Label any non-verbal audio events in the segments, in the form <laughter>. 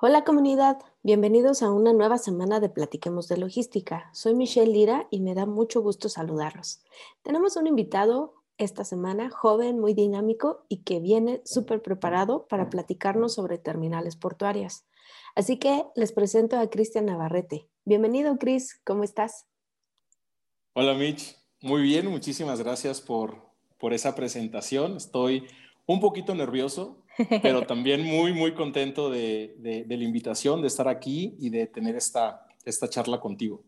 Hola comunidad, bienvenidos a una nueva semana de Platiquemos de Logística. Soy Michelle Lira y me da mucho gusto saludarlos. Tenemos un invitado esta semana, joven, muy dinámico y que viene súper preparado para platicarnos sobre terminales portuarias. Así que les presento a Cristian Navarrete. Bienvenido, Cris, ¿cómo estás? Hola, Mitch. Muy bien, muchísimas gracias por, por esa presentación. Estoy un poquito nervioso, pero <laughs> también muy, muy contento de, de, la invitación, de estar aquí y de tener esta, esta charla contigo.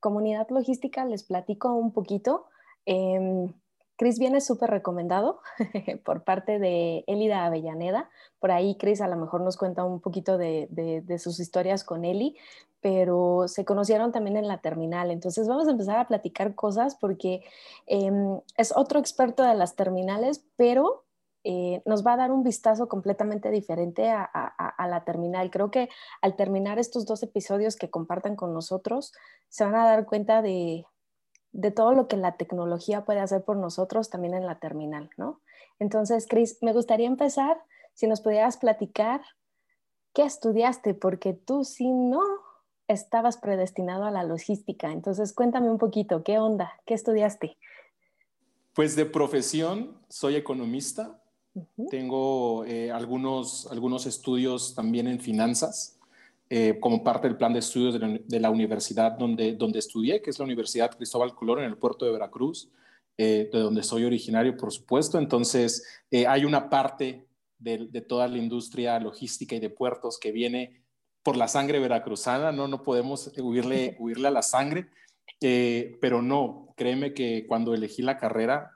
Comunidad logística, les platico un poquito. Eh, Cris viene súper recomendado <laughs> por parte de Elida Avellaneda. Por ahí Cris a lo mejor nos cuenta un poquito de, de, sus historias con Eli, pero se conocieron también en la terminal. Entonces vamos a empezar a platicar cosas porque em, es otro experto de las terminales, pero eh, nos va a dar un vistazo completamente diferente a, la terminal. Creo que al terminar estos dos episodios que compartan con nosotros, se van a dar cuenta de, todo lo que la tecnología puede hacer por nosotros también en la terminal, ¿no? Entonces, Cris, me gustaría empezar, si nos pudieras platicar qué estudiaste, porque tú si no estabas predestinado a la logística. Entonces, cuéntame un poquito, ¿qué onda? ¿Qué estudiaste? Pues de profesión soy economista, tengo eh, algunos, algunos estudios también en finanzas, eh, como parte del plan de estudios de la, universidad donde, donde estudié, que es la Universidad Cristóbal Colón en el puerto de Veracruz, eh, de donde soy originario, por supuesto. Entonces, hay una parte de, de, toda la industria logística y de puertos que viene por la sangre veracruzana, no, no podemos huirle, <laughs> huirle a la sangre, pero no, créeme que cuando elegí la carrera,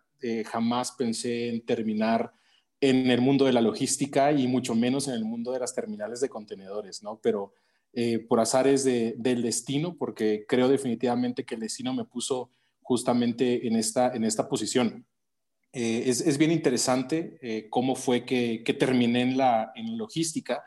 jamás pensé en terminar en el mundo de la logística y mucho menos en el mundo de las terminales de contenedores, ¿no? Pero eh, por azares del destino, porque creo definitivamente que el destino me puso justamente en esta, en esta posición. Eh, es, bien interesante eh, cómo fue que, terminé en la en logística.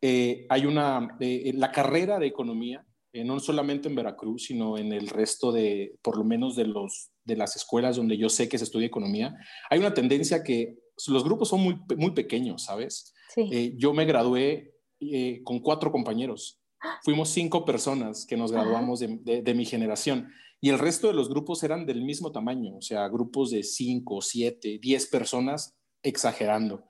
hay una, la carrera de economía, no solamente en Veracruz, sino en el resto de, por lo menos de, los, de las escuelas donde yo sé que se estudia economía, hay una tendencia que los grupos son muy, muy pequeños, ¿sabes? Eh, yo me gradué eh, con cuatro compañeros. Fuimos cinco personas que nos graduamos de, mi generación y el resto de los grupos eran del mismo tamaño, o sea, grupos de cinco, siete, diez personas, exagerando.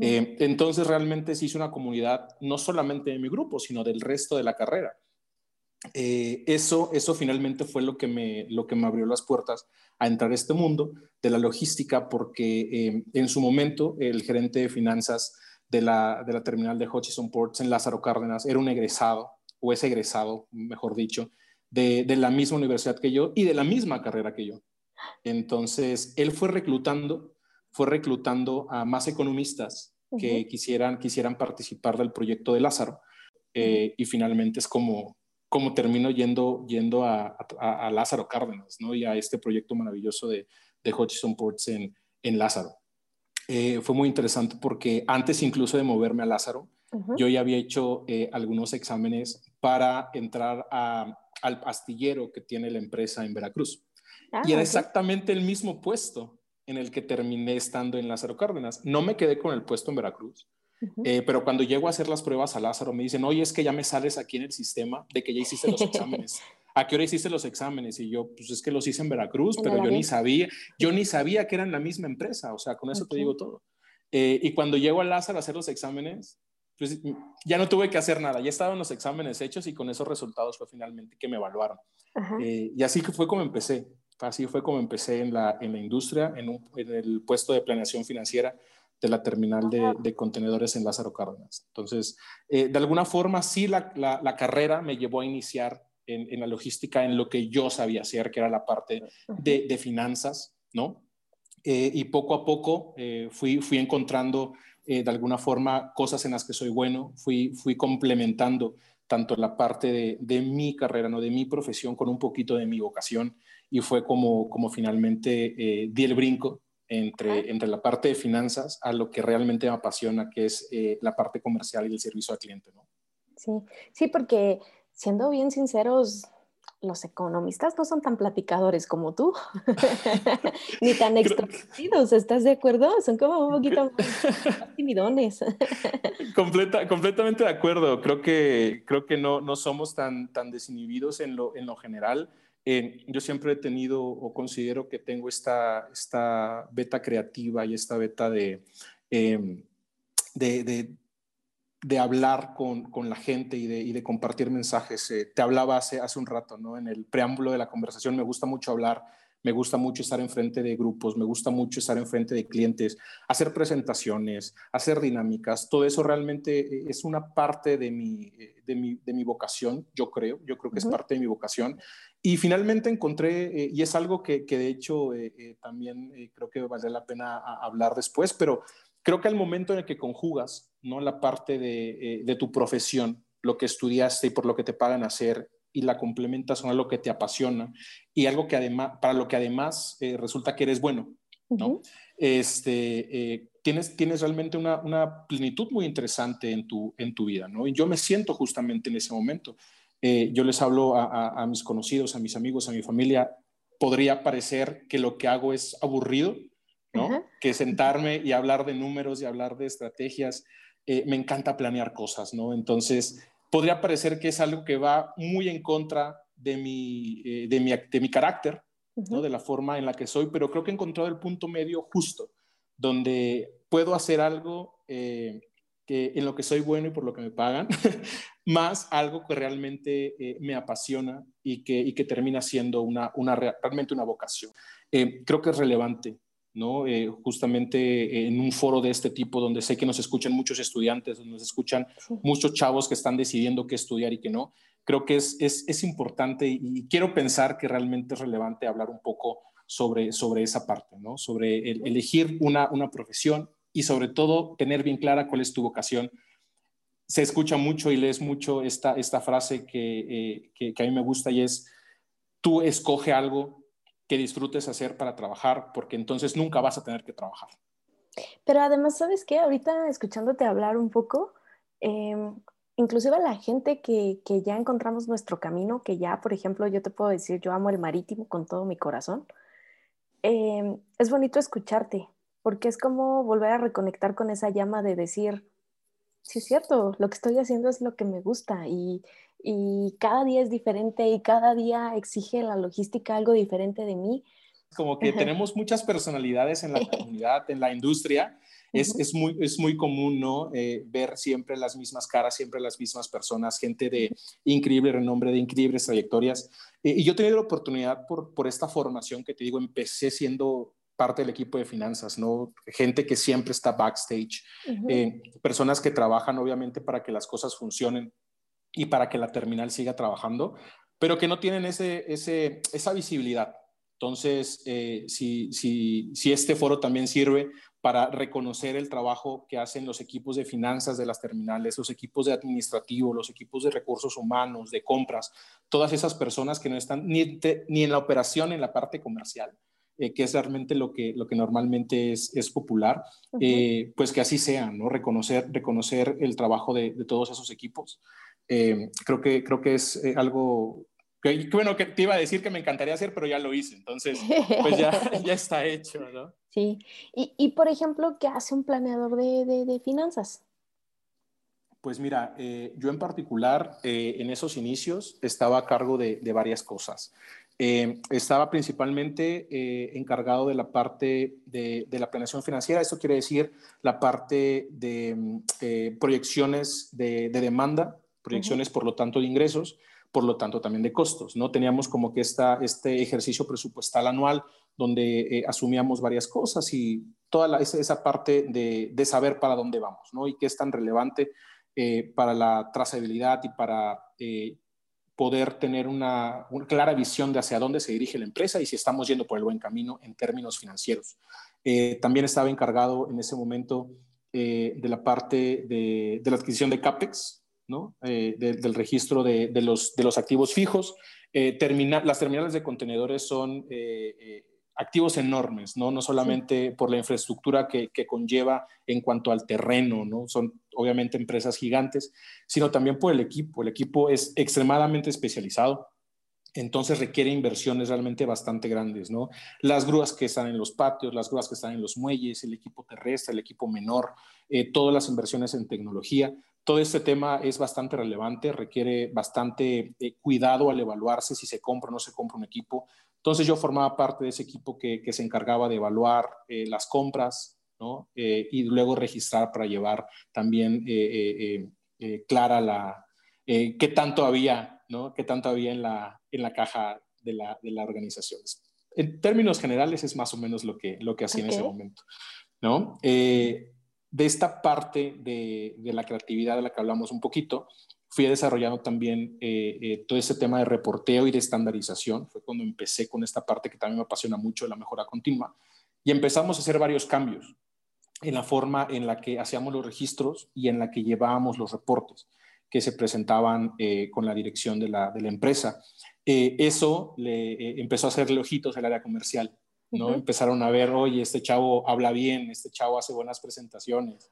Eh, entonces realmente se hizo una comunidad no solamente de mi grupo, sino del resto de la carrera. Eh, eso, eso finalmente fue lo que, me, lo que me abrió las puertas a entrar a este mundo de la logística, porque eh, en su momento el gerente de finanzas de la, de la terminal de Hutchison Ports en Lázaro Cárdenas era un egresado, o es egresado, mejor dicho, de, de, la misma universidad que yo y de la misma carrera que yo. Entonces, él fue reclutando, fue reclutando a más economistas que quisieran, quisieran participar del proyecto de Lázaro. Eh, y finalmente es como, como termino yendo, yendo a, a, Lázaro Cárdenas, ¿no? Y a este proyecto maravilloso de, de Hutchison Ports en, en Lázaro. Eh, fue muy interesante porque antes incluso de moverme a Lázaro, yo ya había hecho eh, algunos exámenes para entrar a, al astillero que tiene la empresa en Veracruz. Ah, y era exactamente el mismo puesto en el que terminé estando en Lázaro Cárdenas. No me quedé con el puesto en Veracruz, eh, pero cuando llego a hacer las pruebas a Lázaro, me dicen, oye, es que ya me sales aquí en el sistema de que ya hiciste los <laughs> exámenes. ¿A qué hora hiciste los exámenes? Y yo, pues es que los hice en Veracruz, pero yo ni sabía, yo ni sabía que eran la misma empresa, o sea, con eso te digo todo. Eh, y cuando llego a Lázaro a hacer los exámenes, pues ya no tuve que hacer nada, ya estaban los exámenes hechos y con esos resultados fue finalmente que me evaluaron. Eh, y así fue como empecé, así fue como empecé en la, en la industria, en, en el puesto de planeación financiera de la terminal de, contenedores en Lázaro Cárdenas. Entonces, eh, de alguna forma, sí, la, carrera me llevó a iniciar en, la logística, en lo que yo sabía hacer, que era la parte de, finanzas, ¿no? Eh, y poco a poco eh, fui, fui encontrando de alguna forma cosas en las que soy bueno, fui, fui complementando tanto la parte de, mi carrera, ¿no? de mi profesión, con un poquito de mi vocación. Y fue como, como finalmente di el brinco entre, entre la parte de finanzas a lo que realmente me apasiona, que es eh, la parte comercial y el servicio al cliente. ¿no? Sí, sí, porque siendo bien sinceros, los economistas no son tan platicadores como tú, <laughs> ni tan extrovertidos, ¿estás de acuerdo? Son como un poquito más timidones. <laughs> Completa, completamente de acuerdo. Creo que, creo que no, no somos tan, tan desinhibidos en lo, en lo general. Yo siempre he tenido o considero que tengo esta, esta beta creativa y esta beta de, em, de de hablar con, con la gente y de, y de, compartir mensajes. Eh, te hablaba hace, hace un rato, ¿no? En el preámbulo de la conversación, me gusta mucho hablar, me gusta mucho estar enfrente de grupos, me gusta mucho estar enfrente de clientes, hacer presentaciones, hacer dinámicas. Todo eso realmente eh, es una parte de mi, eh, de mi, de mi vocación, yo creo, yo creo que es parte de mi vocación. Y finalmente encontré, y es algo que, que de hecho también creo que vale la pena hablar después, pero creo que al momento en el que conjugas ¿no? la parte de, eh, tu profesión, lo que estudiaste y por lo que te pagan hacer, y la complementas con algo que te apasiona y algo que además, para lo que además eh, resulta que eres bueno, ¿no? este, eh, tienes, tienes realmente una, una, plenitud muy interesante en tu, en tu vida, ¿no? Y yo me siento justamente en ese momento. yo les hablo a, a mis conocidos, a mis amigos, a mi familia, podría parecer que lo que hago es aburrido, que sentarme y hablar de números y hablar de estrategias. Eh, me encanta planear cosas, ¿no? Entonces, podría parecer que es algo que va muy en contra de mi, eh, de mi, de mi carácter, ¿no? De la forma en la que soy, pero creo que he encontrado el punto medio justo, donde puedo hacer algo eh, que, en lo que soy bueno y por lo que me pagan, <laughs> más algo que realmente me apasiona y que, y que termina siendo una, una, realmente una vocación. creo que es relevante ¿no? Eh, justamente en un foro de este tipo donde sé que nos escuchan muchos estudiantes, donde nos escuchan muchos chavos que están decidiendo qué estudiar y qué no. Creo que es, es, es, importante y quiero pensar que realmente es relevante hablar un poco sobre, sobre esa parte, ¿no? sobre elegir una, una profesión y sobre todo tener bien clara cuál es tu vocación. Se escucha mucho y lees mucho esta, esta frase que, eh, que, que a mí me gusta y es, tú escoge algo que disfrutes hacer para trabajar, porque entonces nunca vas a tener que trabajar. Pero además, ¿sabes qué? Ahorita escuchándote hablar un poco, eh, inclusive la gente que, que, ya encontramos nuestro camino, que ya, por ejemplo, yo te puedo decir, yo amo el marítimo con todo mi corazón, em, es bonito escucharte, porque es como volver a reconectar con esa llama de decir, sí es cierto, lo que estoy haciendo es lo que me gusta y, y cada día es diferente y cada día exige la logística algo diferente de mí. Como que tenemos muchas personalidades en la <laughs> comunidad, en la industria. Es, es, muy, es muy común, ¿no? Eh, ver siempre las mismas caras, siempre las mismas personas, gente de increíble renombre, de increíbles trayectorias. Eh, y yo he tenido la oportunidad por, por esta formación que te digo, empecé siendo parte del equipo de finanzas, ¿no? Gente que siempre está backstage, eh, personas que trabajan obviamente para que las cosas funcionen y para que la terminal siga trabajando, pero que no tienen ese, ese, esa visibilidad. Entonces, eh, si, si, si este foro también sirve para reconocer el trabajo que hacen los equipos de finanzas de las terminales, los equipos de administrativo, los equipos de recursos humanos, de compras, todas esas personas que no están ni, ni en la operación, en la parte comercial, eh, que es realmente lo que, lo que normalmente es, es popular, eh, pues que así sea, ¿no? Reconocer, reconocer el trabajo de, de todos esos equipos. Eh, creo, que, creo que es eh, algo que, bueno, que te iba a decir que me encantaría hacer, pero ya lo hice, entonces pues ya, <laughs> ya está hecho, ¿no? Sí, y, y, por ejemplo, ¿qué hace un planeador de, de, finanzas? Pues mira, eh, yo en particular en esos inicios estaba a cargo de, de varias cosas. Estaba principalmente encargado de la parte de, de, la planeación financiera, esto quiere decir la parte de mm, proyecciones de, demanda, proyecciones, por lo tanto, de ingresos, por lo tanto, también de costos. ¿no? Teníamos como que esta, este ejercicio presupuestal anual donde eh, asumíamos varias cosas y toda esa, parte de, de, saber para dónde vamos ¿no? y qué es tan relevante eh, para la trazabilidad y para eh, poder tener una, una, clara visión de hacia dónde se dirige la empresa y si estamos yendo por el buen camino en términos financieros. también estaba encargado en ese momento de la parte de, de la adquisición de CAPEX, ¿no? del registro de, los, de los activos fijos. las terminales de contenedores son activos enormes, ¿no? No solamente por la infraestructura que, conlleva en cuanto al terreno, ¿no? Son obviamente empresas gigantes, sino también por el equipo. El equipo es extremadamente especializado, entonces requiere inversiones realmente bastante grandes, ¿no? Las grúas que están en los patios, las grúas que están en los muelles, el equipo terrestre, el equipo menor, eh, todas las inversiones en tecnología. Todo este tema es bastante relevante, requiere bastante eh, cuidado al evaluarse si se compra o no se compra un equipo. Entonces yo formaba parte de ese equipo que, se encargaba de evaluar eh, las compras ¿no? Eh, y luego registrar para llevar también eh, clara la, qué tanto había, ¿no? qué tanto había en la, en la caja de la, de la organización. En términos generales es más o menos lo que, lo que hacía en ese momento. ¿no? de esta parte de, de la creatividad de la que hablamos un poquito, fui desarrollando también eh, eh, todo ese tema de reporteo y de estandarización. Fue cuando empecé con esta parte que también me apasiona mucho, la mejora continua. Y empezamos a hacer varios cambios en la forma en la que hacíamos los registros y en la que llevábamos los reportes que se presentaban eh, con la dirección de la, de la empresa. eso le empezó a hacerle ojitos al área comercial. ¿no? Empezaron a ver, oye, este chavo habla bien, este chavo hace buenas presentaciones,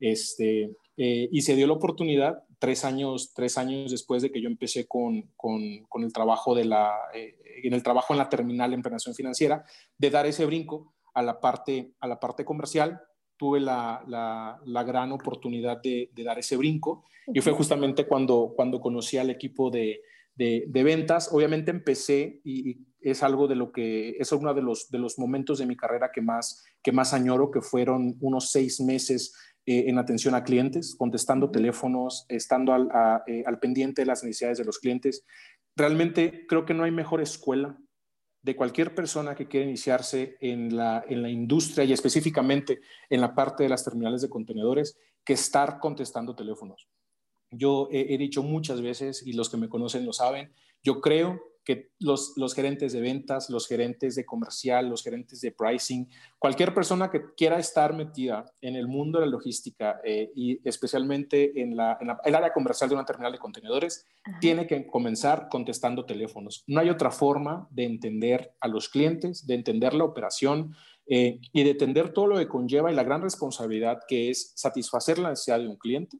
este, eh, y se dio la oportunidad tres años, tres años después de que yo empecé con, con, con el trabajo de la, eh, en el trabajo en la terminal de implementación financiera, de dar ese brinco a la parte, a la parte comercial. Tuve la, la, la gran oportunidad de, de, dar ese brinco y fue justamente cuando, cuando conocí al equipo de, de, de ventas. Obviamente empecé y, es algo de lo que es uno de los, de los momentos de mi carrera que más, que más añoro, que fueron unos seis meses eh, en atención a clientes, contestando teléfonos, estando eh, al, pendiente de las necesidades de los clientes. Realmente creo que no hay mejor escuela de cualquier persona que quiera iniciarse en la, en la industria y específicamente en la parte de las terminales de contenedores que estar contestando teléfonos. Yo he dicho muchas veces, y los que me conocen lo saben, yo creo que los, los, gerentes de ventas, los gerentes de comercial, los gerentes de pricing, cualquier persona que quiera estar metida en el mundo de la logística eh, y especialmente en, la, en el área comercial de una terminal de contenedores, tiene que comenzar contestando teléfonos. No hay otra forma de entender a los clientes, de entender la operación eh, y de entender todo lo que conlleva y la gran responsabilidad que es satisfacer la necesidad de un cliente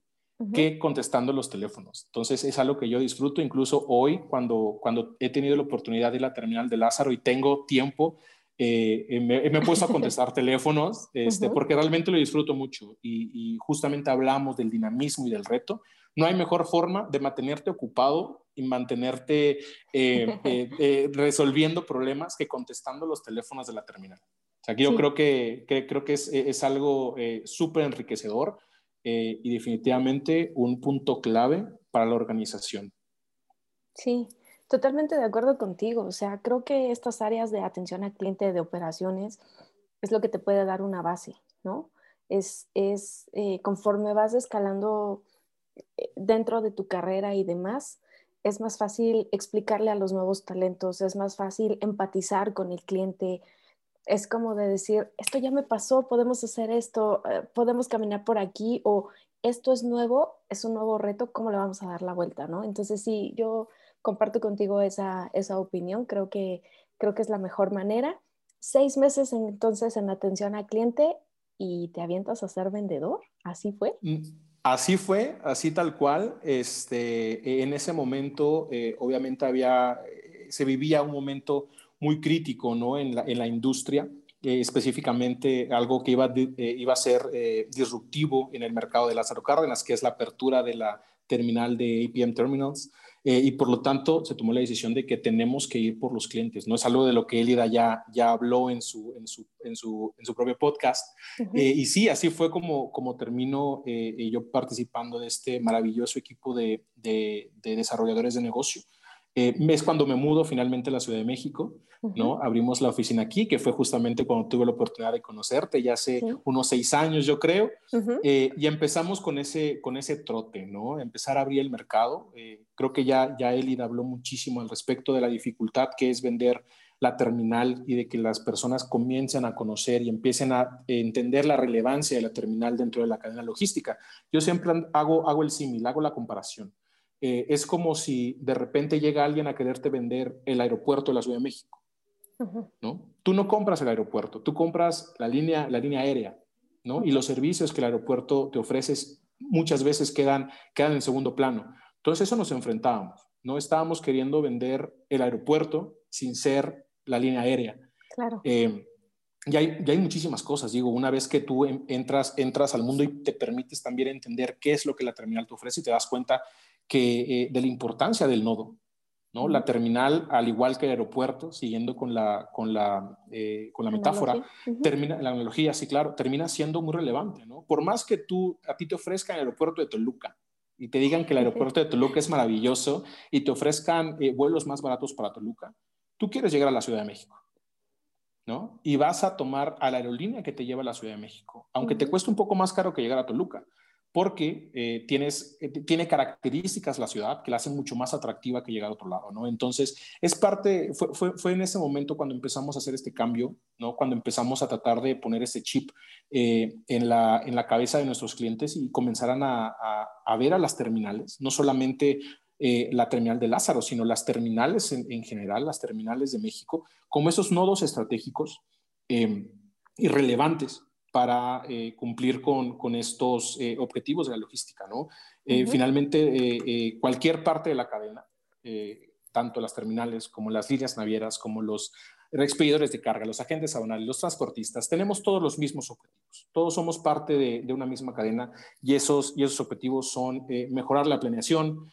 que contestando los teléfonos. Entonces es algo que yo disfruto, incluso hoy cuando, cuando he tenido la oportunidad de ir a la terminal de Lázaro y tengo tiempo, eh, eh, me, he puesto a contestar <laughs> teléfonos este, porque realmente lo disfruto mucho y, justamente hablamos del dinamismo y del reto. No hay mejor forma de mantenerte ocupado y mantenerte eh, <laughs> resolviendo problemas que contestando los teléfonos de la terminal. O sea, que yo creo que, que, creo que es, es algo súper enriquecedor eh, y definitivamente un punto clave para la organización. Sí, totalmente de acuerdo contigo. O sea, creo que estas áreas de atención al cliente de operaciones es lo que te puede dar una base, ¿no? Es, es eh, conforme vas escalando eh, dentro de tu carrera y demás, es más fácil explicarle a los nuevos talentos, es más fácil empatizar con el cliente, es como de decir, esto ya me pasó, podemos hacer esto, eh, podemos caminar por aquí o esto es nuevo, es un nuevo reto, ¿cómo le vamos a dar la vuelta? ¿no? Entonces sí, yo comparto contigo esa, esa opinión, creo que, creo que es la mejor manera. Seis meses entonces en atención al cliente y te avientas a ser vendedor, ¿así fue? Mm, así fue, así tal cual. Este, en ese momento, eh, obviamente había, eh, se vivía un momento muy crítico ¿no? en, la, en la industria, eh, específicamente algo que iba, eh, iba a ser eh, disruptivo en el mercado de Lázaro Cárdenas, que es la apertura de la terminal de APM Terminals. y por lo tanto se tomó la decisión de que tenemos que ir por los clientes. No es algo de lo que Elida ya, ya habló en su, en su, en su, en su propio podcast. y sí, así fue como, como termino yo participando de este maravilloso equipo de, de, de desarrolladores de negocio. Eh, es cuando me mudo finalmente a la Ciudad de México, ¿no? Abrimos la oficina aquí, que fue justamente cuando tuve la oportunidad de conocerte, ya hace unos seis años, yo creo, eh, y empezamos con ese, con ese trote, ¿no? Empezar a abrir el mercado. Eh, creo que ya, ya Elida habló muchísimo al respecto de la dificultad que es vender la terminal y de que las personas comiencen a conocer y empiecen a entender la relevancia de la terminal dentro de la cadena logística. Yo siempre hago, hago el símil, hago la comparación. Eh, es como si de repente llega alguien a quererte vender el aeropuerto de la Ciudad de México. ¿no? Tú no compras el aeropuerto, tú compras la línea, la línea aérea, ¿no? Y los servicios que el aeropuerto te ofrece muchas veces quedan, quedan en segundo plano. Entonces eso nos enfrentábamos, ¿no? Estábamos queriendo vender el aeropuerto sin ser la línea aérea. Claro. Eh, ya hay, hay, muchísimas cosas, digo, una vez que tú entras, entras al mundo y te permites también entender qué es lo que la terminal te ofrece y te das cuenta que, eh, de la importancia del nodo. ¿no? La terminal, al igual que el aeropuerto, siguiendo con la, con la, eh, con la metáfora, termina, la analogía, sí, claro, termina siendo muy relevante. ¿no? Por más que tú, a ti te ofrezcan el aeropuerto de Toluca y te digan que el aeropuerto de Toluca es maravilloso y te ofrezcan eh, vuelos más baratos para Toluca, tú quieres llegar a la Ciudad de México. ¿no? Y vas a tomar a la aerolínea que te lleva a la Ciudad de México, aunque te cueste un poco más caro que llegar a Toluca porque eh, tienes, eh, tiene características la ciudad que la hacen mucho más atractiva que llegar a otro lado, ¿no? Entonces, es parte, fue, fue, fue, en ese momento cuando empezamos a hacer este cambio, ¿no? Cuando empezamos a tratar de poner ese chip eh, en, la, en la cabeza de nuestros clientes y comenzaran a, a, ver a las terminales, no solamente la terminal de Lázaro, sino las terminales en, en, general, las terminales de México, como esos nodos estratégicos y relevantes para eh, cumplir con, con estos eh, objetivos de la logística. ¿no? Eh, finalmente, cualquier parte de la cadena, tanto las terminales como las líneas navieras, como los expedidores de carga, los agentes aduanales, los transportistas, tenemos todos los mismos objetivos. Todos somos parte de, de una misma cadena y esos, y esos objetivos son mejorar la planeación,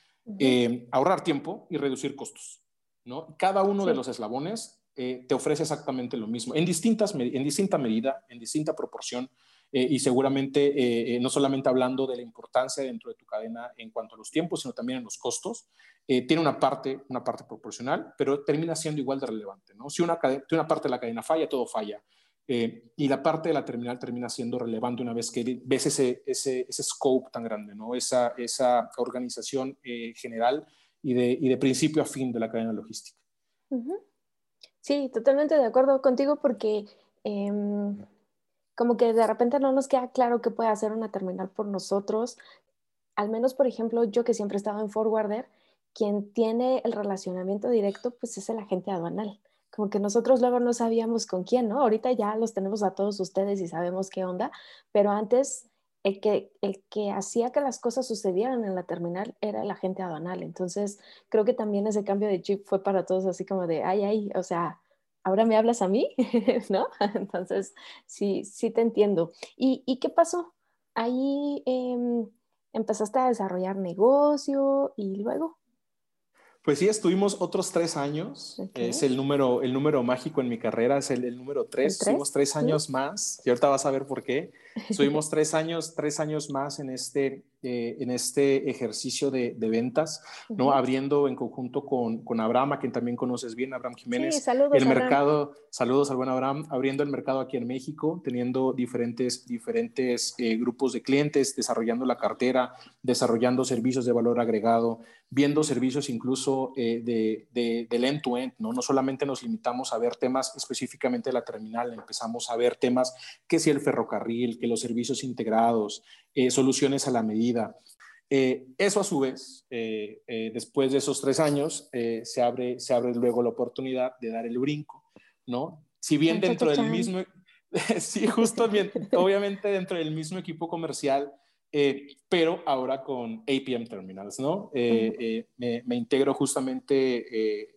ahorrar tiempo y reducir costos. ¿no? Cada uno de los eslabones eh, te ofrece exactamente lo mismo, en, distintas, en distinta medida, en distinta proporción, eh, y seguramente eh, no solamente hablando de la importancia dentro de tu cadena en cuanto a los tiempos, sino también en los costos, tiene una parte, una parte proporcional, pero termina siendo igual de relevante. ¿no? Si una, una parte de la cadena falla, todo falla. y la parte de la terminal termina siendo relevante una vez que ves ese, ese, ese scope tan grande, ¿no? esa, esa organización general y de, y de principio a fin de la cadena logística. Sí, totalmente de acuerdo contigo porque em, como que de repente no nos queda claro qué puede hacer una terminal por nosotros. Al menos, por ejemplo, yo que siempre he estado en Forwarder, quien tiene el relacionamiento directo, pues es el agente aduanal. Como que nosotros luego no sabíamos con quién, ¿no? Ahorita ya los tenemos a todos ustedes y sabemos qué onda, pero antes el que, el que hacía que las cosas sucedieran en la terminal era el agente aduanal. Entonces, creo que también ese cambio de chip fue para todos así como de, ay, ay, o sea, ahora me hablas a mí, <laughs> ¿no? <laughs> Entonces, sí, sí te entiendo. ¿Y, y qué pasó? Ahí em, empezaste a desarrollar negocio y luego. Pues sí, estuvimos otros tres años. Es el número, el número mágico en mi carrera, es el, número tres. Estuvimos tres años más y ahorita vas a ver por qué. <laughs> Estuvimos tres años, tres años más en este, eh, en este ejercicio de, ventas, ¿no? Abriendo en conjunto con, con, Abraham, a quien también conoces bien, Abraham Jiménez. Sí, saludos, el mercado, saludos al buen Abraham, abriendo el mercado aquí en México, teniendo diferentes, diferentes eh, grupos de clientes, desarrollando la cartera, desarrollando servicios de valor agregado, viendo servicios incluso eh, de, de, del end-to-end, ¿no? No solamente nos limitamos a ver temas específicamente de la terminal, empezamos a ver temas que si el ferrocarril, que los servicios integrados, eh, soluciones a la medida. Eh, eso a su vez, eh, después de esos tres años, se, abre, se abre luego la oportunidad de dar el brinco, ¿no? Si bien dentro del mismo, <laughs> sí, justo bien, obviamente dentro del mismo equipo comercial, pero ahora con APM Terminals, ¿no? me, me, integro justamente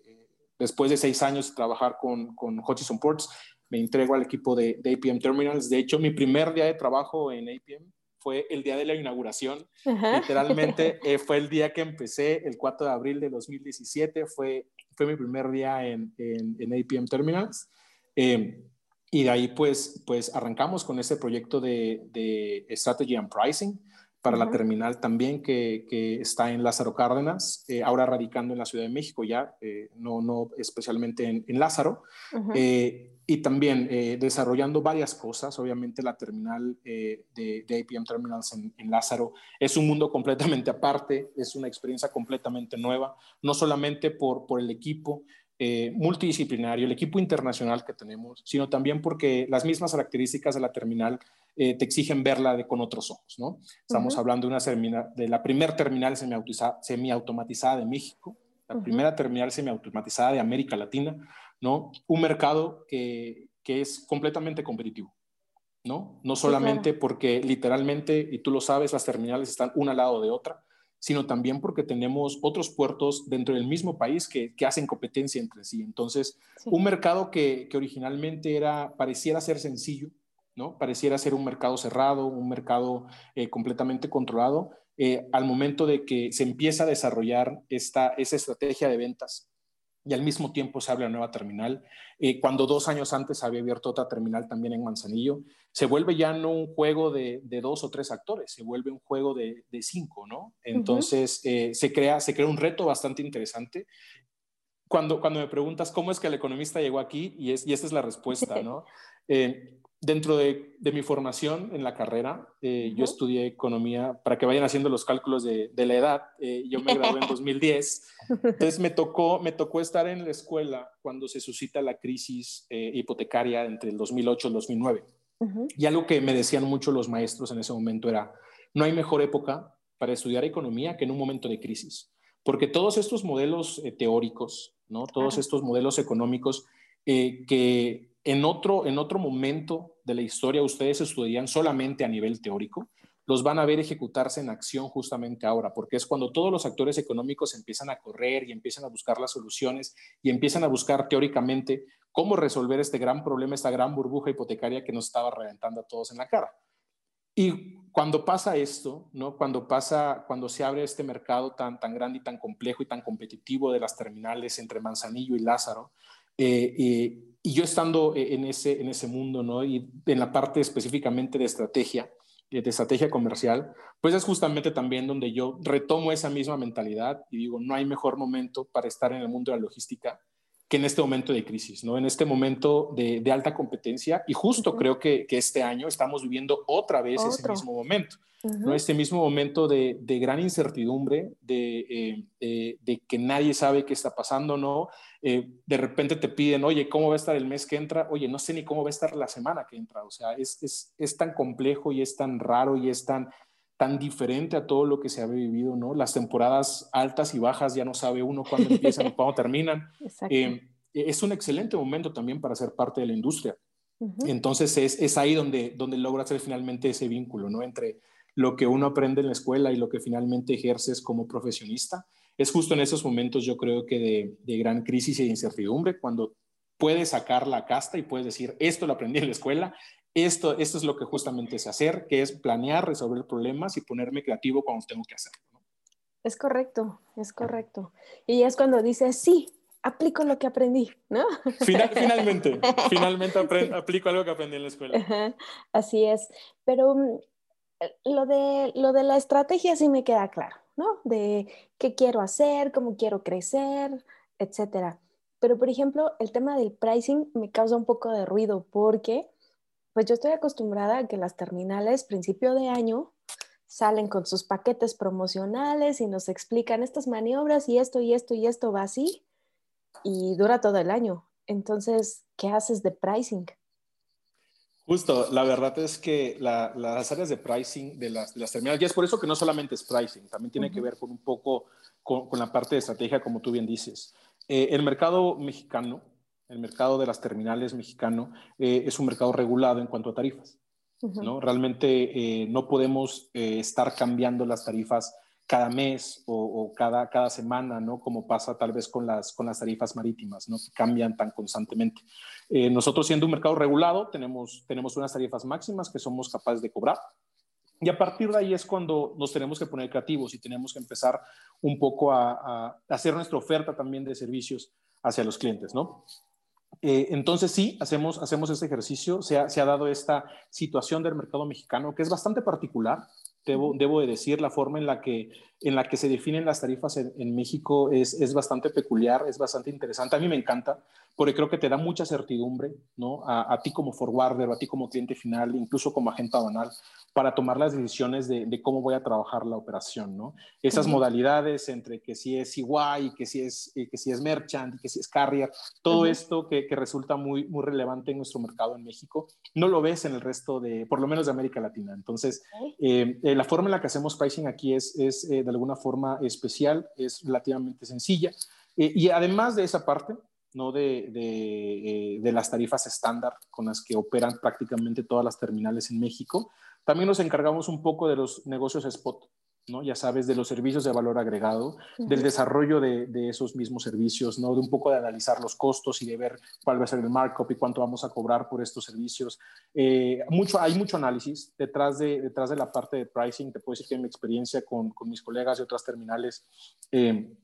después de seis años de trabajar con, con Hutchison Ports, me entrego al equipo de, de, APM Terminals. De hecho, mi primer día de trabajo en APM fue el día de la inauguración. Literalmente <laughs> eh, fue el día que empecé, el 4 de abril de 2017, fue, fue mi primer día en, en, APM Terminals. Em, y de ahí pues, pues arrancamos con ese proyecto de, de Strategy and Pricing para la terminal también que, que, está en Lázaro Cárdenas, eh, ahora radicando en la Ciudad de México ya, eh, no, no especialmente en, en Lázaro, eh, y también desarrollando varias cosas. Obviamente la terminal de, de, APM Terminals en, en, Lázaro es un mundo completamente aparte, es una experiencia completamente nueva, no solamente por, por el equipo, eh, multidisciplinario, el equipo internacional que tenemos, sino también porque las mismas características de la terminal eh, te exigen verla de, con otros ojos, ¿no? Estamos hablando de, una de la primera terminal semiautomatizada de México, la primera terminal semiautomatizada de América Latina, ¿no? Un mercado que, que es completamente competitivo, ¿no? No solamente porque literalmente, y tú lo sabes, las terminales están una al lado de otra, sino también porque tenemos otros puertos dentro del mismo país que, hacen competencia entre sí. Entonces, un mercado que, originalmente era, pareciera ser sencillo, ¿no? Pareciera ser un mercado cerrado, un mercado eh, completamente controlado, eh, al momento de que se empieza a desarrollar esta, esa estrategia de ventas y al mismo tiempo se abre la nueva terminal. Eh, cuando dos años antes había abierto otra terminal también en Manzanillo, se vuelve ya no un juego de, dos o tres actores, se vuelve un juego de, cinco, ¿no? Entonces eh, se, crea, se crea un reto bastante interesante. Cuando, cuando me preguntas cómo es que el economista llegó aquí, y, es, y esta es la respuesta, <laughs> ¿no? Eh, dentro de, mi formación en la carrera, eh, yo estudié economía, para que vayan haciendo los cálculos de, la edad, eh, yo me gradué en <laughs> 2010, entonces me tocó, me tocó estar en la escuela cuando se suscita la crisis eh, hipotecaria entre el 2008 y el 2009. Y algo que me decían mucho los maestros en ese momento era, no hay mejor época para estudiar economía que en un momento de crisis, porque todos estos modelos teóricos, ¿no? todos estos modelos económicos que en otro, en otro momento de la historia ustedes estudian solamente a nivel teórico, los van a ver ejecutarse en acción justamente ahora, porque es cuando todos los actores económicos empiezan a correr y empiezan a buscar las soluciones y empiezan a buscar teóricamente cómo resolver este gran problema, esta gran burbuja hipotecaria que nos estaba reventando a todos en la cara. Y cuando pasa esto, ¿no? cuando, pasa, cuando se abre este mercado tan, tan grande y tan complejo y tan competitivo de las terminales entre Manzanillo y Lázaro, eh, eh, y yo estando e, en ese, en ese mundo, ¿no? Y en la parte específicamente de estrategia, de estrategia comercial, pues es justamente también donde yo retomo esa misma mentalidad y digo, no hay mejor momento para estar en el mundo de la logística que en este momento de crisis, ¿no? En este momento de, alta competencia y justo creo que, que, este año estamos viviendo otra vez ese mismo momento, ¿no? Este mismo momento de, de gran incertidumbre, de, eh, de, que nadie sabe qué está pasando, ¿no? Eh, de repente te piden, oye, ¿cómo va a estar el mes que entra? Oye, no sé ni cómo va a estar la semana que entra, o sea, es, es, es tan complejo y es tan raro y es tan tan diferente a todo lo que se había vivido, ¿no? Las temporadas altas y bajas ya no sabe uno cuándo empiezan o cuándo terminan. <laughs> Eh, es un excelente momento también para ser parte de la industria. Entonces es, es, ahí donde, donde logra hacer finalmente ese vínculo, ¿no? Entre lo que uno aprende en la escuela y lo que finalmente ejerces como profesionista. Es justo en esos momentos yo creo que de, de gran crisis e incertidumbre, cuando puedes sacar la casta y puedes decir, esto lo aprendí en la escuela, esto, esto es lo que justamente sé hacer, que es planear, resolver problemas y ponerme creativo cuando tengo que hacerlo. Es correcto, es correcto. Y es cuando dices, sí, aplico lo que aprendí, ¿no? <laughs> finalmente, finalmente aplico algo que aprendí en la escuela. así es. Pero mm, lo de, lo de la estrategia sí me queda claro, ¿no? De qué quiero hacer, cómo quiero crecer, etcétera. Pero, por ejemplo, el tema del pricing me causa un poco de ruido porque pues yo estoy acostumbrada a que las terminales, principio de año, salen con sus paquetes promocionales y nos explican estas maniobras y esto y esto y esto va así y dura todo el año. Entonces, ¿qué haces de pricing? Justo, la verdad es que las áreas de pricing de las, terminales, y es por eso que no solamente es pricing, también tiene que ver con un poco con, la parte de estrategia, como tú bien dices. Eh, el mercado mexicano el mercado de las terminales mexicano eh, es un mercado regulado en cuanto a tarifas. ¿no? Realmente eh, no podemos eh, estar cambiando las tarifas cada mes o, cada, cada semana, ¿no? Como pasa tal vez con las, con las tarifas marítimas, ¿no? Que cambian tan constantemente. nosotros siendo un mercado regulado tenemos, tenemos unas tarifas máximas que somos capaces de cobrar. Y a partir de ahí es cuando nos tenemos que poner creativos y tenemos que empezar un poco a, a hacer nuestra oferta también de servicios hacia los clientes, ¿no? Eh, entonces sí, hacemos, hacemos este ejercicio, se ha, se ha, dado esta situación del mercado mexicano que es bastante particular, debo, debo de decir, la forma en la que, en la que se definen las tarifas en, México es, es, bastante peculiar, es bastante interesante. A mí me encanta porque creo que te da mucha certidumbre, ¿no? A, a ti como forwarder, a ti como cliente final, incluso como agente aduanal, para tomar las decisiones de, de, cómo voy a trabajar la operación, ¿no? Esas modalidades entre que si es igual, que si es, que si es merchant, que si es carrier, todo esto que, que, resulta muy, muy relevante en nuestro mercado en México, no lo ves en el resto de, por lo menos de América Latina. Entonces, eh, eh, la forma en la que hacemos pricing aquí es, es eh, de alguna forma especial, es relativamente sencilla. y además de esa parte, ¿no? De, de, de, las tarifas estándar con las que operan prácticamente todas las terminales en México. También nos encargamos un poco de los negocios spot, ¿no? Ya sabes, de los servicios de valor agregado, del desarrollo de, de, esos mismos servicios, ¿no? De un poco de analizar los costos y de ver cuál va a ser el markup y cuánto vamos a cobrar por estos servicios. Eh, mucho, hay mucho análisis detrás de, detrás de la parte de pricing. Te puedo decir que en mi experiencia con, con mis colegas de otras terminales, eh,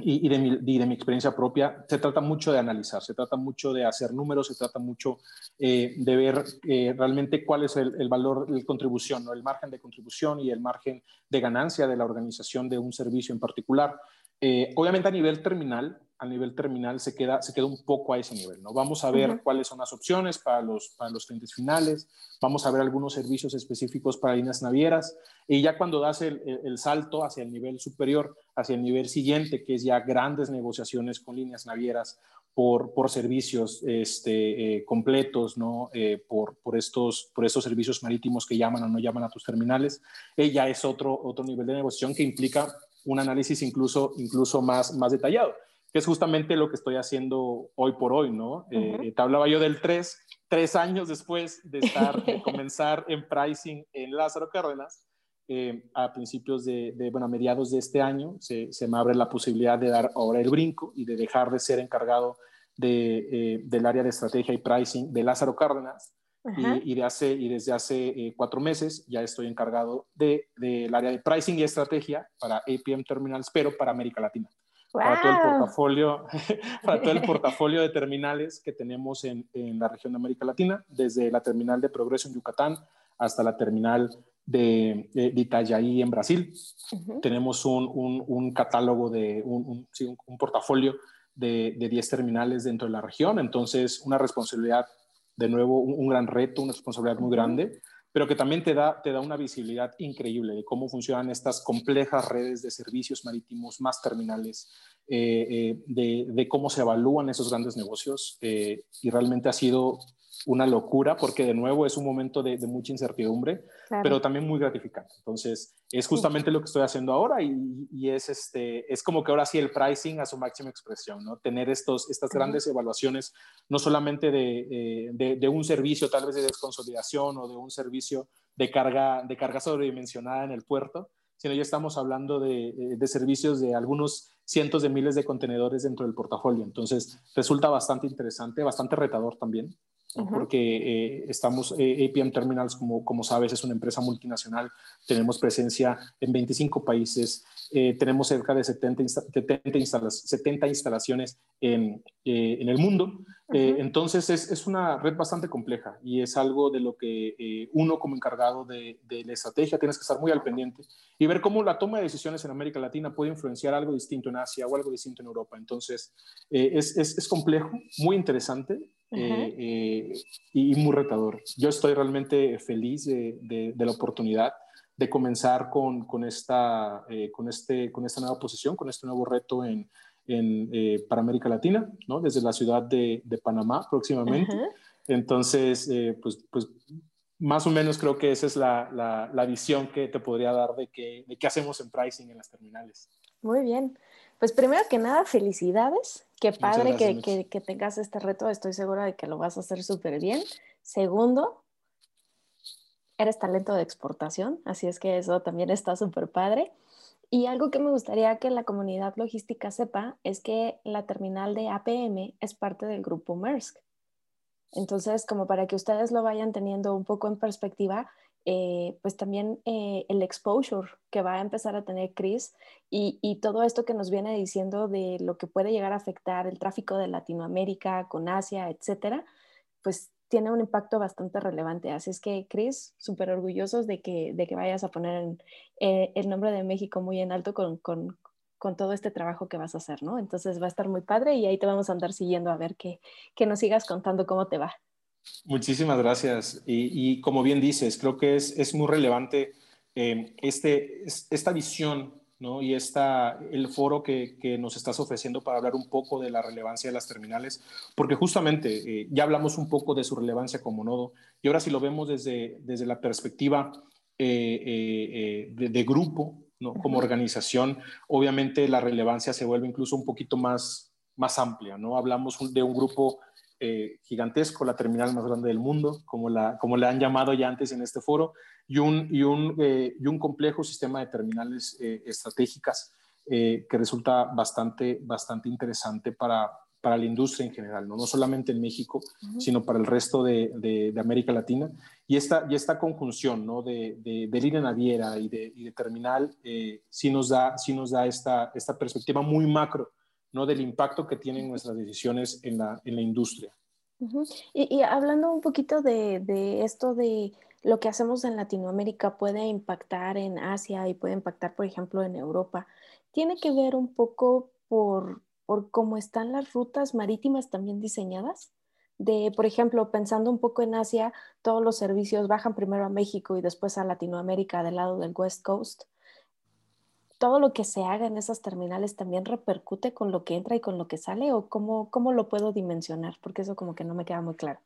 y, de mi, de mi, experiencia propia, se trata mucho de analizar, se trata mucho de hacer números, se trata mucho eh, de ver eh, realmente cuál es el, el valor, la contribución, ¿no? el margen de contribución y el margen de ganancia de la organización de un servicio en particular. Eh, obviamente a nivel terminal, a nivel terminal se queda, se queda un poco a ese nivel, ¿no? Vamos a ver cuáles son las opciones para los, para los clientes finales, vamos a ver algunos servicios específicos para líneas navieras y ya cuando das el, el, salto hacia el nivel superior, hacia el nivel siguiente, que es ya grandes negociaciones con líneas navieras por, por servicios este, eh, completos, ¿no? Eh, por, por, estos, por estos servicios marítimos que llaman o no llaman a tus terminales, eh, ya es otro, otro nivel de negociación que implica un análisis incluso, incluso más, más detallado que es justamente lo que estoy haciendo hoy por hoy, ¿no? Eh, te hablaba yo del 3, tres años después de, estar, de <laughs> comenzar en pricing en Lázaro Cárdenas, eh, a principios de, bueno, a mediados de este año, se, se, me abre la posibilidad de dar ahora el brinco y de dejar de ser encargado de, eh, del área de estrategia y pricing de Lázaro Cárdenas. Y, y, de hace, y desde hace cuatro meses ya estoy encargado del de, área de pricing y estrategia para APM Terminals, pero para América Latina para todo el portafolio, <laughs> para todo el <laughs> portafolio de terminales que tenemos en, en, la región de América Latina, desde la terminal de Progreso en Yucatán hasta la terminal de, de, de Itajaí en Brasil. Tenemos un, un, un, catálogo de un, sí, un portafolio de, de 10 terminales dentro de la región, entonces una responsabilidad, de nuevo, un, gran reto, una responsabilidad muy grande pero que también te da, te da una visibilidad increíble de cómo funcionan estas complejas redes de servicios marítimos más terminales, eh, eh, de, cómo se evalúan esos grandes negocios. Eh, y realmente ha sido una locura porque de nuevo es un momento de, de mucha incertidumbre, claro. pero también muy gratificante. Entonces, es justamente lo que estoy haciendo ahora y, y, es, este, es como que ahora sí el pricing a su máxima expresión, ¿no? Tener estos, estas grandes uh -huh. evaluaciones, no solamente de, eh, de, de, un servicio tal vez de desconsolidación o de un servicio de carga, de carga sobredimensionada en el puerto, sino ya estamos hablando de, de, servicios de algunos cientos de miles de contenedores dentro del portafolio. Entonces, resulta bastante interesante, bastante retador también. Porque eh, estamos, eh, APM Terminals, como, como sabes, es una empresa multinacional, tenemos presencia en 25 países, eh, tenemos cerca de 70, 70, instala 70 instalaciones en, eh, en, el mundo, uh -huh. entonces es, es, una red bastante compleja y es algo de lo que eh, uno como encargado de, de, la estrategia tienes que estar muy al pendiente y ver cómo la toma de decisiones en América Latina puede influenciar algo distinto en Asia o algo distinto en Europa, entonces es, es, es complejo, muy interesante, Uh -huh. eh, eh, y muy retador. Yo estoy realmente feliz de, de, de la oportunidad de comenzar con, con, esta, eh, con, este, con esta nueva posición, con este nuevo reto en, en eh, para América Latina, ¿no? desde la ciudad de, de Panamá próximamente. Uh -huh. Entonces, eh, pues, pues más o menos creo que esa es la, la, la visión que te podría dar de, que, de qué hacemos en pricing en las terminales. Muy bien. Pues primero que nada, felicidades. Qué padre que, que, que, tengas este reto. Estoy segura de que lo vas a hacer súper bien. Segundo, eres talento de exportación, así es que eso también está súper padre. Y algo que me gustaría que la comunidad logística sepa es que la terminal de APM es parte del grupo Maersk. Entonces, como para que ustedes lo vayan teniendo un poco en perspectiva, eh, pues también eh, el exposure que va a empezar a tener Chris y, y, todo esto que nos viene diciendo de lo que puede llegar a afectar el tráfico de Latinoamérica con Asia, etcétera, pues tiene un impacto bastante relevante. Así es que, Chris, súper orgullosos de que, de que vayas a poner eh, el nombre de México muy en alto con, con, con, todo este trabajo que vas a hacer, ¿no? Entonces va a estar muy padre y ahí te vamos a andar siguiendo a ver que, que nos sigas contando cómo te va. Muchísimas gracias. Y, y como bien dices, creo que es, es muy relevante eh, este, esta visión ¿no? y esta, el foro que, que, nos estás ofreciendo para hablar un poco de la relevancia de las terminales, porque justamente eh, ya hablamos un poco de su relevancia como nodo, y ahora si lo vemos desde, desde la perspectiva eh, eh, de, de, grupo, ¿no? como organización, obviamente la relevancia se vuelve incluso un poquito más, más amplia, ¿no? Hablamos de un grupo eh, gigantesco, la terminal más grande del mundo, como la, como la han llamado ya antes en este foro, y un, y un, eh, y un complejo sistema de terminales eh, estratégicas que resulta bastante, bastante interesante para, para la industria en general, no, no solamente en México, uh -huh. sino para el resto de, de, de, América Latina. Y esta, y esta conjunción ¿no? de, de, línea naviera y de, y de terminal sí nos da, sí nos da esta, esta perspectiva muy macro ¿no? del impacto que tienen nuestras decisiones en la, en la industria. Y, y, hablando un poquito de, de, esto de lo que hacemos en Latinoamérica puede impactar en Asia y puede impactar, por ejemplo, en Europa, tiene que ver un poco por, por cómo están las rutas marítimas también diseñadas. De, por ejemplo, pensando un poco en Asia, todos los servicios bajan primero a México y después a Latinoamérica del lado del West Coast todo lo que se haga en esas terminales también repercute con lo que entra y con lo que sale o cómo, cómo lo puedo dimensionar? Porque eso como que no me queda muy claro.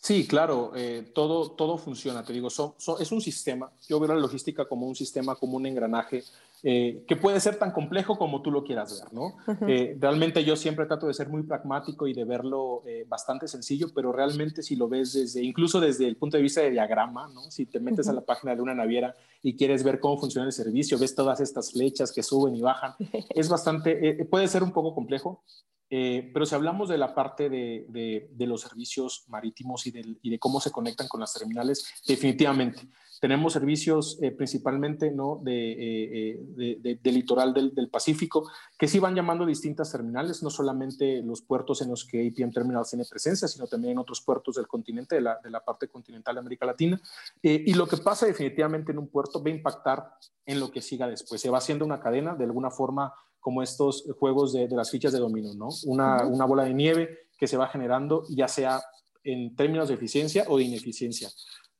Sí, claro, eh, todo, todo funciona, te digo, es un sistema, yo veo la logística como un sistema, como un engranaje eh, que puede ser tan complejo como tú lo quieras ver, ¿no? Uh -huh. eh, realmente yo siempre trato de ser muy pragmático y de verlo eh, bastante sencillo, pero realmente si lo ves desde, incluso desde el punto de vista de diagrama, ¿no? Si te metes uh -huh. a la página de una naviera y quieres ver cómo funciona el servicio, ves todas estas flechas que suben y bajan, <laughs> es bastante, eh, puede ser un poco complejo, eh, pero si hablamos de la parte de, de, de los servicios marítimos y de, y de, cómo se conectan con las terminales, definitivamente. Tenemos servicios eh, principalmente ¿no? de, eh, del litoral del, del, Pacífico que sí van llamando distintas terminales, no solamente los puertos en los que APM Terminals tiene presencia, sino también en otros puertos del continente, de la, de la parte continental de América Latina. Eh, y lo que pasa definitivamente en un puerto va a impactar en lo que siga después. Se va haciendo una cadena, de alguna forma como estos juegos de, de las fichas de dominó, ¿no? Una, una, bola de nieve que se va generando, ya sea en términos de eficiencia o de ineficiencia,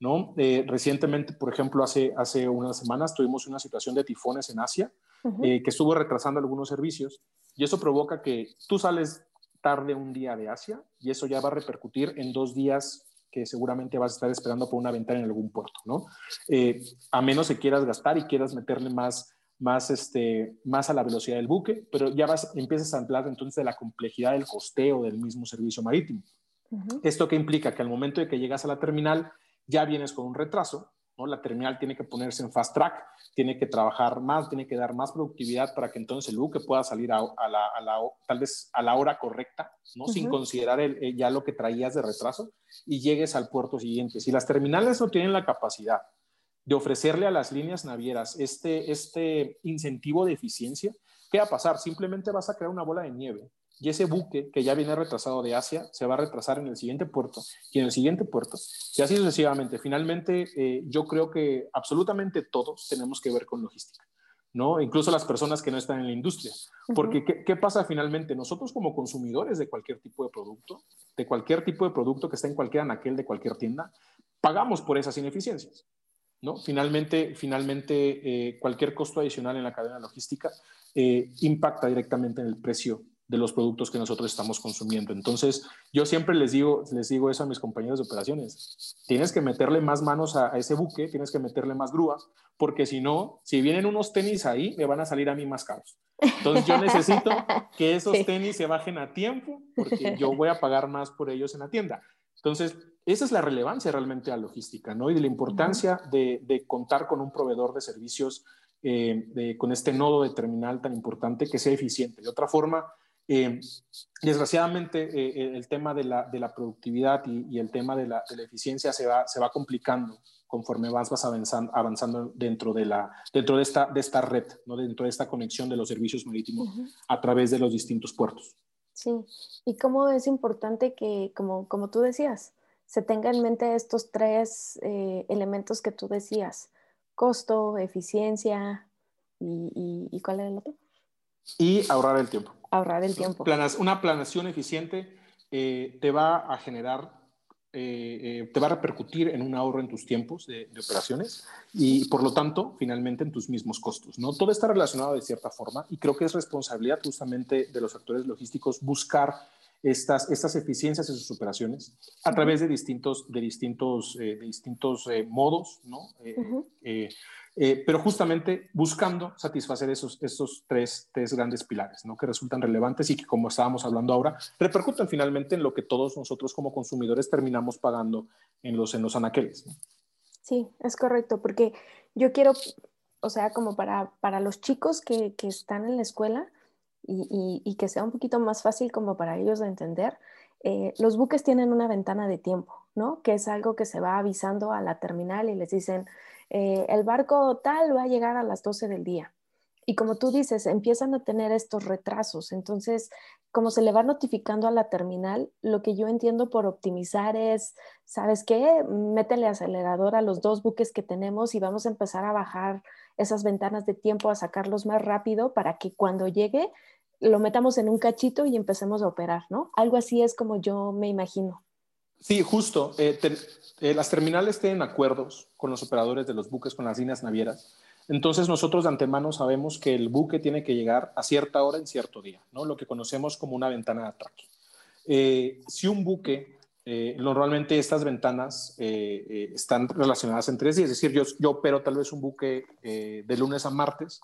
¿no? Eh, recientemente, por ejemplo, hace, hace unas semanas tuvimos una situación de tifones en Asia uh -huh. eh, que estuvo retrasando algunos servicios y eso provoca que tú sales tarde un día de Asia y eso ya va a repercutir en dos días que seguramente vas a estar esperando por una ventana en algún puerto, ¿no? Eh, a menos que quieras gastar y quieras meterle más más, este, más a la velocidad del buque, pero ya vas, empiezas a hablar entonces de la complejidad del costeo del mismo servicio marítimo. Uh -huh. ¿Esto que implica? Que al momento de que llegas a la terminal ya vienes con un retraso, ¿no? La terminal tiene que ponerse en fast track, tiene que trabajar más, tiene que dar más productividad para que entonces el buque pueda salir a, a, la, a la, tal vez a la hora correcta, ¿no? Uh -huh. Sin considerar el, el, ya lo que traías de retraso y llegues al puerto siguiente. Si las terminales no tienen la capacidad de ofrecerle a las líneas navieras este, este incentivo de eficiencia, ¿qué va a pasar? Simplemente vas a crear una bola de nieve y ese buque que ya viene retrasado de Asia se va a retrasar en el siguiente puerto y en el siguiente puerto y así sucesivamente. Finalmente, eh, yo creo que absolutamente todos tenemos que ver con logística. ¿no? Incluso las personas que no están en la industria. Porque, uh -huh. ¿qué, ¿qué, pasa finalmente? Nosotros como consumidores de cualquier tipo de producto, de cualquier tipo de producto que esté en cualquier anaquel de cualquier tienda, pagamos por esas ineficiencias. ¿no? Finalmente, finalmente eh, cualquier costo adicional en la cadena logística eh, impacta directamente en el precio de los productos que nosotros estamos consumiendo. Entonces, yo siempre les digo, les digo eso a mis compañeros de operaciones. Tienes que meterle más manos a, a ese buque, tienes que meterle más grúas, porque si no, si vienen unos tenis ahí, me van a salir a mí más caros. Entonces, yo necesito que <laughs> esos sí. tenis se bajen a tiempo, porque yo voy a pagar más por ellos en la tienda. Entonces, esa es la relevancia realmente a la logística, ¿no? Y de la importancia de, de, contar con un proveedor de servicios, eh, de, con este nodo de terminal tan importante que sea eficiente. De otra forma, eh, desgraciadamente, eh, el tema de la, de la productividad y, y, el tema de la, de la eficiencia se va, se va complicando conforme vas, vas avanzando, avanzando dentro, de, la, dentro de, esta, de esta red, ¿no? dentro de esta conexión de los servicios marítimos uh -huh. a través de los distintos puertos. Sí, y cómo es importante que, como, como tú decías, se tenga en mente estos tres eh, elementos que tú decías, costo, eficiencia y, ¿cuál era el otro? Y ahorrar el tiempo. Ahorrar el tiempo. una planación eficiente eh, te va a generar, eh, te va a repercutir en un ahorro en tus tiempos de, operaciones y por lo tanto, finalmente, en tus mismos costos. ¿no? Todo está relacionado de cierta forma y creo que es responsabilidad justamente de los actores logísticos buscar estas, estas eficiencias en sus operaciones a través de distintos, de distintos, eh, de distintos eh, modos, ¿no? Eh, pero justamente buscando satisfacer esos, esos tres, tres, grandes pilares, ¿no? Que resultan relevantes y que, como estábamos hablando ahora, repercuten finalmente en lo que todos nosotros como consumidores terminamos pagando en los, en los anaqueles. Sí, es correcto, porque yo quiero, o sea, como para, para los chicos que, que están en la escuela, y, que sea un poquito más fácil como para ellos de entender, eh, los buques tienen una ventana de tiempo, ¿no? Que es algo que se va avisando a la terminal y les dicen, eh, el barco tal va a llegar a las 12 del día. Y como tú dices, empiezan a tener estos retrasos. Entonces, como se le va notificando a la terminal, lo que yo entiendo por optimizar es, ¿sabes qué? Métele acelerador a los dos buques que tenemos y vamos a empezar a bajar esas ventanas de tiempo, a sacarlos más rápido para que cuando llegue lo metamos en un cachito y empecemos a operar, ¿no? Algo así es como yo me imagino. Sí, justo. Eh, eh, las terminales tienen acuerdos con los operadores de los buques, con las líneas navieras. Entonces nosotros de antemano sabemos que el buque tiene que llegar a cierta hora en cierto día, ¿no? lo que conocemos como una ventana de atraque. Eh, si un buque, normalmente estas ventanas están relacionadas entre sí, es decir, yo, yo opero tal vez un buque de lunes a martes,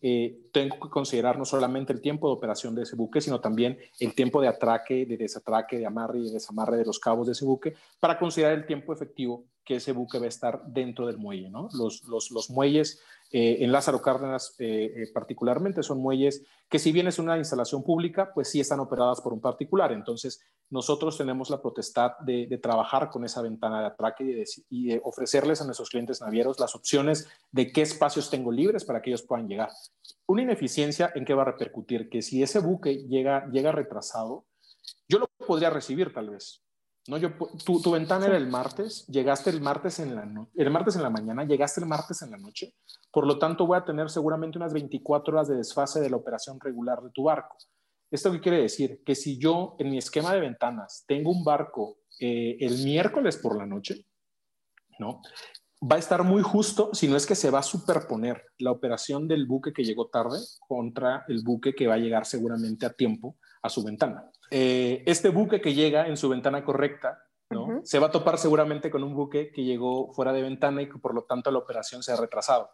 eh, tengo que considerar no solamente el tiempo de operación de ese buque, sino también el tiempo de atraque, de desatraque, de amarre y de desamarre de los cabos de ese buque, para considerar el tiempo efectivo que ese buque va a estar dentro del muelle. Los, los, los muelles eh, en Lázaro Cárdenas eh, particularmente son muelles que si bien es una instalación pública, pues sí están operadas por un particular. Entonces, nosotros tenemos la potestad de, trabajar con esa ventana de atraque y de, ofrecerles a nuestros clientes navieros las opciones de qué espacios tengo libres para que ellos puedan llegar. Una ineficiencia en qué va a repercutir, que si ese buque llega, llega retrasado, yo lo podría recibir tal vez, no, yo, tu, tu, ventana era el martes, llegaste el martes en la el martes en la mañana, llegaste el martes en la noche. Por lo tanto, voy a tener seguramente unas 24 horas de desfase de la operación regular de tu barco. ¿Esto qué quiere decir? Que si yo en mi esquema de ventanas tengo un barco eh, el miércoles por la noche, ¿no? Va a estar muy justo, si no es que se va a superponer la operación del buque que llegó tarde contra el buque que va a llegar seguramente a tiempo a su ventana. Eh, este buque que llega en su ventana correcta, ¿no? se va a topar seguramente con un buque que llegó fuera de ventana y que por lo tanto la operación se ha retrasado.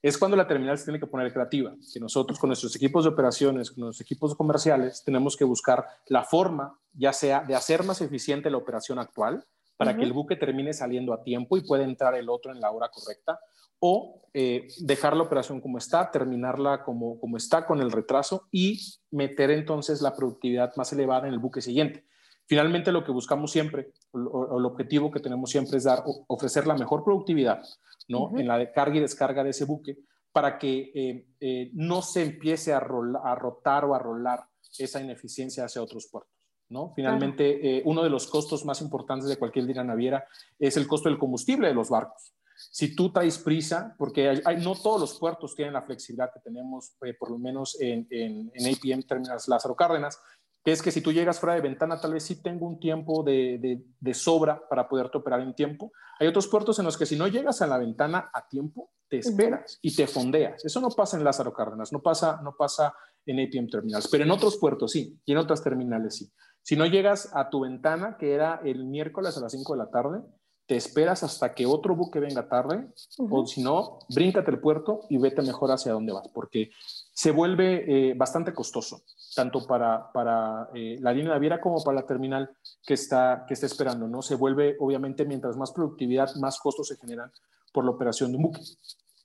Es cuando la terminal se tiene que poner creativa, que nosotros con nuestros equipos de operaciones, con nuestros equipos comerciales, tenemos que buscar la forma, ya sea de hacer más eficiente la operación actual, para que el buque termine saliendo a tiempo y pueda entrar el otro en la hora correcta, o eh, dejar la operación como está, terminarla como, como está con el retraso y meter entonces la productividad más elevada en el buque siguiente. Finalmente, lo que buscamos siempre, o, el objetivo que tenemos siempre es dar, ofrecer la mejor productividad ¿no? en la carga y descarga de ese buque para que eh, eh, no se empiece a, a, rotar o a rolar esa ineficiencia hacia otros puertos. ¿No? Finalmente, uno de los costos más importantes de cualquier línea naviera es el costo del combustible de los barcos. Si tú traes prisa, porque hay, no todos los puertos tienen la flexibilidad que tenemos, eh, por lo menos en, en, APM Terminals Lázaro Cárdenas, que es que si tú llegas fuera de ventana, tal vez sí tengo un tiempo de, de, sobra para poderte operar en tiempo. Hay otros puertos en los que si no llegas a la ventana a tiempo, te esperas y te fondeas. Eso no pasa en Lázaro Cárdenas, no pasa, no pasa en APM Terminals, pero en otros puertos sí, y en otras terminales sí. Si no llegas a tu ventana, que era el miércoles a las 5 de la tarde, te esperas hasta que otro buque venga tarde, o si no, bríncate el puerto y vete mejor hacia dónde vas, porque se vuelve eh, bastante costoso, tanto para, para eh, la línea naviera como para la terminal que está, que está esperando, ¿no? Se vuelve, obviamente, mientras más productividad, más costos se generan por la operación de un buque.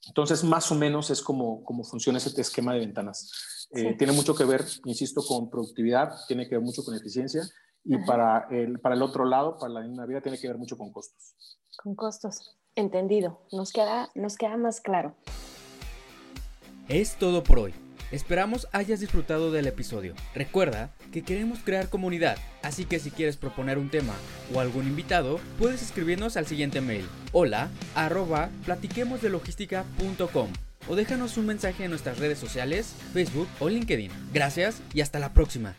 Entonces, más o menos es como, como funciona ese esquema de ventanas. Eh, tiene mucho que ver, insisto, con productividad, tiene que ver mucho con eficiencia y para el, para el otro lado, para la línea vida, tiene que ver mucho con costos. Con costos. Entendido. Nos queda, nos queda más claro. Es todo por hoy. Esperamos hayas disfrutado del episodio. Recuerda que queremos crear comunidad, así que si quieres proponer un tema o algún invitado, puedes escribirnos al siguiente mail: hola arroba platiquemosdelogística.com o déjanos un mensaje en nuestras redes sociales, Facebook o LinkedIn. Gracias y hasta la próxima.